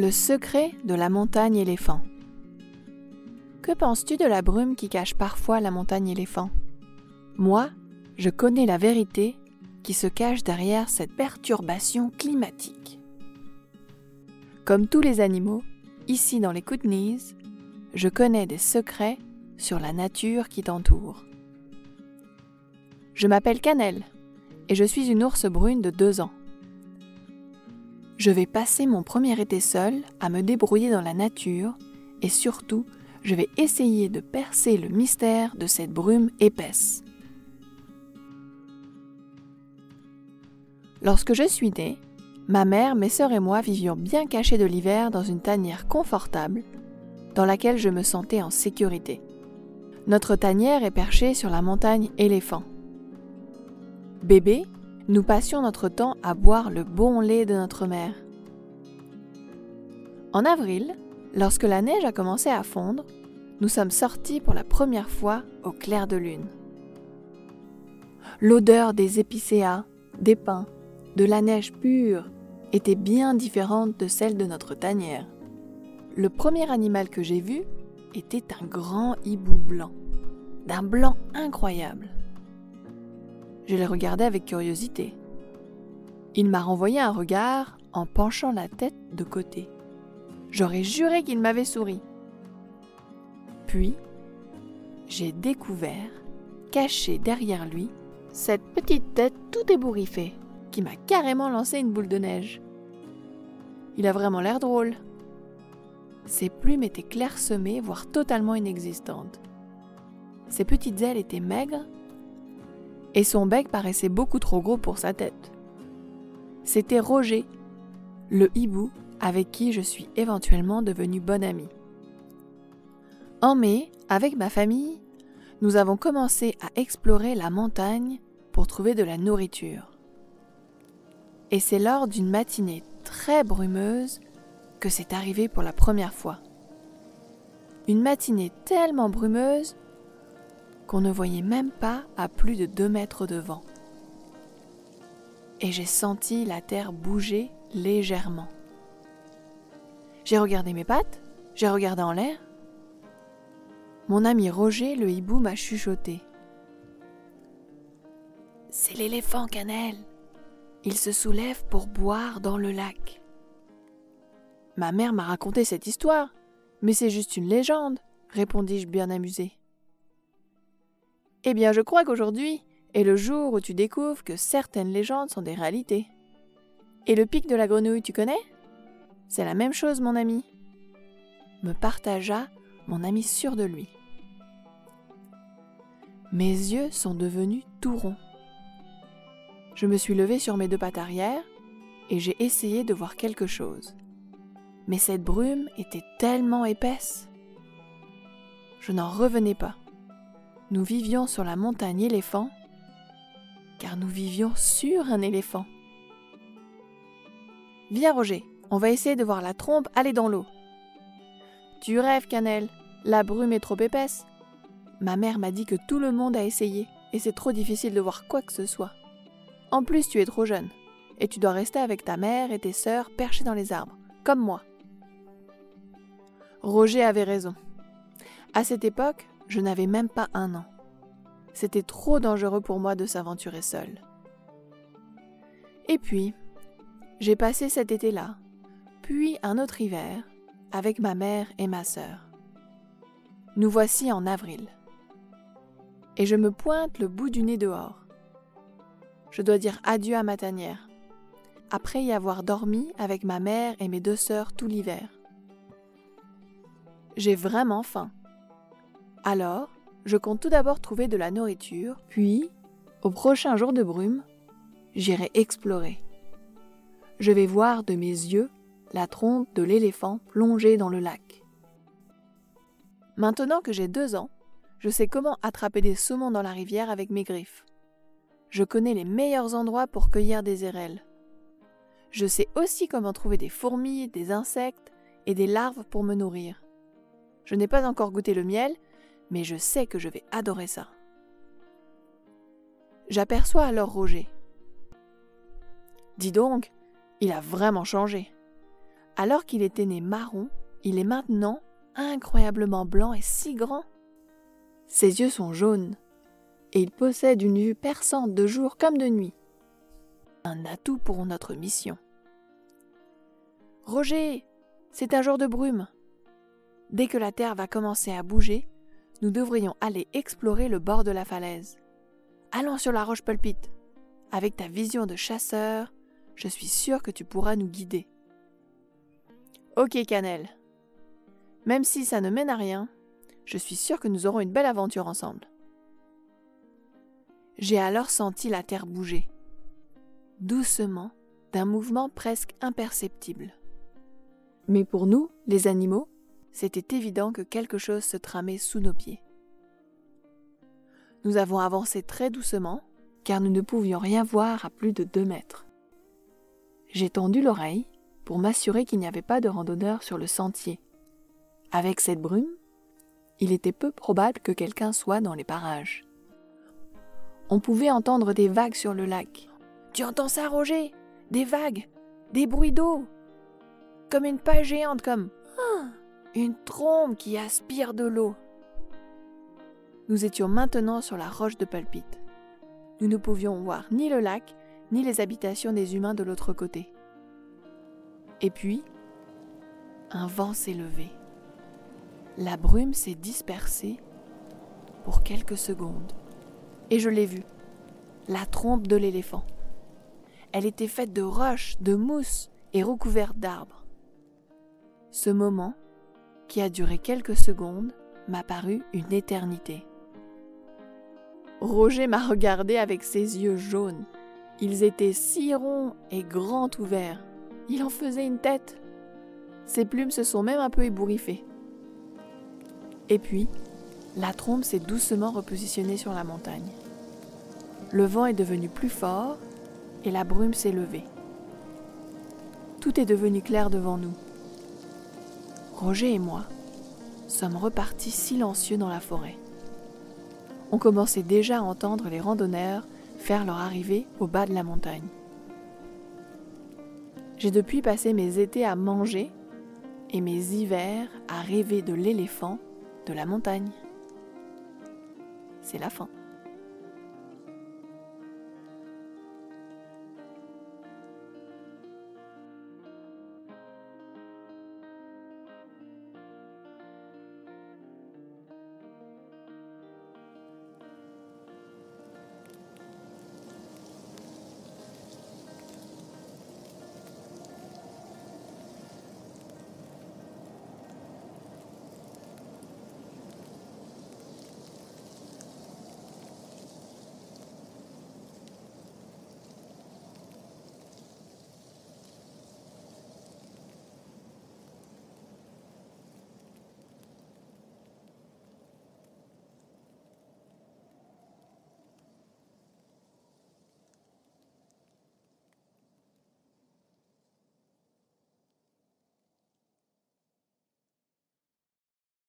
Le secret de la montagne éléphant. Que penses-tu de la brume qui cache parfois la montagne éléphant? Moi, je connais la vérité qui se cache derrière cette perturbation climatique. Comme tous les animaux, ici dans les Kootenays, je connais des secrets sur la nature qui t'entoure. Je m'appelle Cannelle et je suis une ours brune de deux ans. Je vais passer mon premier été seul à me débrouiller dans la nature et surtout, je vais essayer de percer le mystère de cette brume épaisse. Lorsque je suis née, ma mère, mes sœurs et moi vivions bien cachés de l'hiver dans une tanière confortable dans laquelle je me sentais en sécurité. Notre tanière est perchée sur la montagne éléphant. Bébé, nous passions notre temps à boire le bon lait de notre mère. En avril, lorsque la neige a commencé à fondre, nous sommes sortis pour la première fois au clair de lune. L'odeur des épicéas, des pins, de la neige pure était bien différente de celle de notre tanière. Le premier animal que j'ai vu était un grand hibou blanc, d'un blanc incroyable. Je l'ai regardé avec curiosité. Il m'a renvoyé un regard en penchant la tête de côté. J'aurais juré qu'il m'avait souri. Puis, j'ai découvert, caché derrière lui, cette petite tête tout ébouriffée qui m'a carrément lancé une boule de neige. Il a vraiment l'air drôle. Ses plumes étaient clairsemées, voire totalement inexistantes. Ses petites ailes étaient maigres et son bec paraissait beaucoup trop gros pour sa tête. C'était Roger, le hibou avec qui je suis éventuellement devenue bonne amie. En mai, avec ma famille, nous avons commencé à explorer la montagne pour trouver de la nourriture. Et c'est lors d'une matinée très brumeuse que c'est arrivé pour la première fois. Une matinée tellement brumeuse qu'on ne voyait même pas à plus de deux mètres de vent. Et j'ai senti la terre bouger légèrement. J'ai regardé mes pattes, j'ai regardé en l'air. Mon ami Roger, le hibou, m'a chuchoté. C'est l'éléphant cannelle. Il se soulève pour boire dans le lac. Ma mère m'a raconté cette histoire, mais c'est juste une légende, répondis-je bien amusé. Eh bien, je crois qu'aujourd'hui est le jour où tu découvres que certaines légendes sont des réalités. Et le pic de la grenouille, tu connais? C'est la même chose, mon ami. Me partagea mon ami sûr de lui. Mes yeux sont devenus tout ronds. Je me suis levée sur mes deux pattes arrière et j'ai essayé de voir quelque chose. Mais cette brume était tellement épaisse. Je n'en revenais pas nous vivions sur la montagne éléphant, car nous vivions sur un éléphant. Viens Roger, on va essayer de voir la trompe aller dans l'eau. Tu rêves, Cannelle, la brume est trop épaisse. Ma mère m'a dit que tout le monde a essayé, et c'est trop difficile de voir quoi que ce soit. En plus, tu es trop jeune, et tu dois rester avec ta mère et tes sœurs perchées dans les arbres, comme moi. Roger avait raison. À cette époque, je n'avais même pas un an. C'était trop dangereux pour moi de s'aventurer seul. Et puis, j'ai passé cet été-là, puis un autre hiver, avec ma mère et ma sœur. Nous voici en avril. Et je me pointe le bout du nez dehors. Je dois dire adieu à ma tanière, après y avoir dormi avec ma mère et mes deux sœurs tout l'hiver. J'ai vraiment faim. Alors, je compte tout d'abord trouver de la nourriture, puis, au prochain jour de brume, j'irai explorer. Je vais voir de mes yeux la trompe de l'éléphant plongée dans le lac. Maintenant que j'ai deux ans, je sais comment attraper des saumons dans la rivière avec mes griffes. Je connais les meilleurs endroits pour cueillir des érelles. Je sais aussi comment trouver des fourmis, des insectes et des larves pour me nourrir. Je n'ai pas encore goûté le miel, mais je sais que je vais adorer ça. J'aperçois alors Roger. Dis donc, il a vraiment changé. Alors qu'il était né marron, il est maintenant incroyablement blanc et si grand. Ses yeux sont jaunes et il possède une vue perçante de jour comme de nuit. Un atout pour notre mission. Roger, c'est un jour de brume. Dès que la Terre va commencer à bouger, nous devrions aller explorer le bord de la falaise. Allons sur la roche pulpite. Avec ta vision de chasseur, je suis sûr que tu pourras nous guider. Ok, Cannelle. Même si ça ne mène à rien, je suis sûr que nous aurons une belle aventure ensemble. J'ai alors senti la terre bouger, doucement, d'un mouvement presque imperceptible. Mais pour nous, les animaux, c'était évident que quelque chose se tramait sous nos pieds. Nous avons avancé très doucement, car nous ne pouvions rien voir à plus de deux mètres. J'ai tendu l'oreille pour m'assurer qu'il n'y avait pas de randonneur sur le sentier. Avec cette brume, il était peu probable que quelqu'un soit dans les parages. On pouvait entendre des vagues sur le lac. Tu entends ça, Roger? Des vagues? Des bruits d'eau? Comme une paille géante, comme une trombe qui aspire de l'eau. Nous étions maintenant sur la roche de Palpite. Nous ne pouvions voir ni le lac, ni les habitations des humains de l'autre côté. Et puis, un vent s'est levé. La brume s'est dispersée pour quelques secondes. Et je l'ai vue, la trompe de l'éléphant. Elle était faite de roches, de mousse et recouverte d'arbres. Ce moment, qui a duré quelques secondes, m'a paru une éternité. Roger m'a regardé avec ses yeux jaunes. Ils étaient si ronds et grands ouverts. Il en faisait une tête. Ses plumes se sont même un peu ébouriffées. Et puis, la trompe s'est doucement repositionnée sur la montagne. Le vent est devenu plus fort et la brume s'est levée. Tout est devenu clair devant nous. Roger et moi sommes repartis silencieux dans la forêt on commençait déjà à entendre les randonneurs faire leur arrivée au bas de la montagne. J'ai depuis passé mes étés à manger et mes hivers à rêver de l'éléphant de la montagne. C'est la fin.